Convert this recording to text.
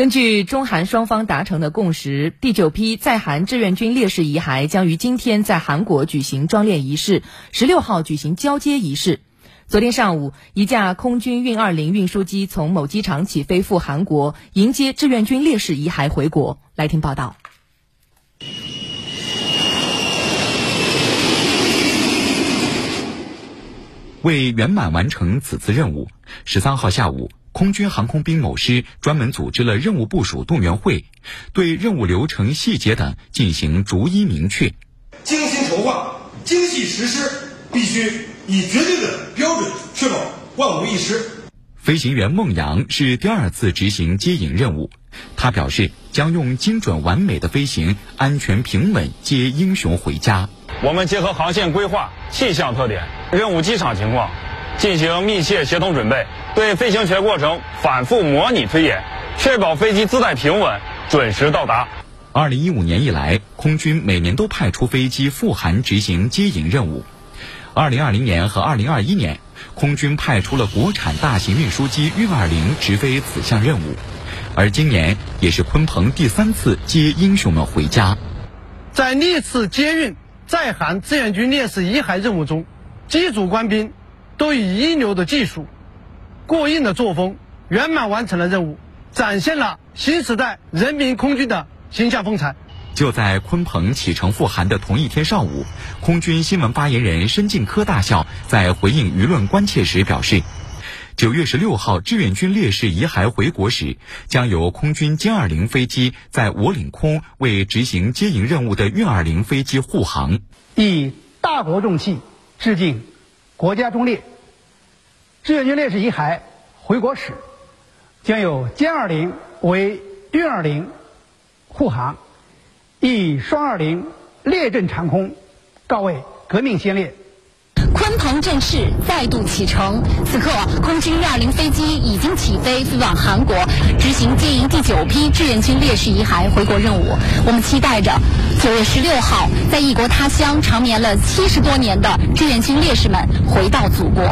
根据中韩双方达成的共识，第九批在韩志愿军烈士遗骸将于今天在韩国举行装殓仪式，十六号举行交接仪式。昨天上午，一架空军运二零运输机从某机场起飞赴韩国，迎接志愿军烈士遗骸回国。来听报道。为圆满完成此次任务，十三号下午，空军航空兵某师专门组织了任务部署动员会，对任务流程细节等进行逐一明确。精心筹划、精细实施，必须以绝对的标准，确保万无一失。飞行员孟阳是第二次执行接引任务，他表示将用精准完美的飞行，安全平稳接英雄回家。我们结合航线规划、气象特点、任务机场情况，进行密切协同准备，对飞行全过程反复模拟推演，确保飞机姿态平稳、准时到达。二零一五年以来，空军每年都派出飞机赴韩执行接引任务。二零二零年和二零二一年，空军派出了国产大型运输机运二零直飞此项任务，而今年也是鲲鹏第三次接英雄们回家。在历次接运。在韩志愿军烈士遗骸任务中，机组官兵都以一流的技术、过硬的作风，圆满完成了任务，展现了新时代人民空军的形象风采。就在鲲鹏启程赴韩的同一天上午，空军新闻发言人申进科大校在回应舆论关切时表示。九月十六号，志愿军烈士遗骸回国时，将由空军歼二零飞机在我领空为执行接引任务的运二零飞机护航。以大国重器致敬国家忠烈。志愿军烈士遗骸回国时，将有歼二零为运二零护航，以双二零列阵长空，告慰革命先烈。鲲鹏正式再度启程，此刻空军二零飞机已经起飞，飞往韩国执行接应第九批志愿军烈士遗骸回国任务。我们期待着九月十六号，在异国他乡长眠了七十多年的志愿军烈士们回到祖国。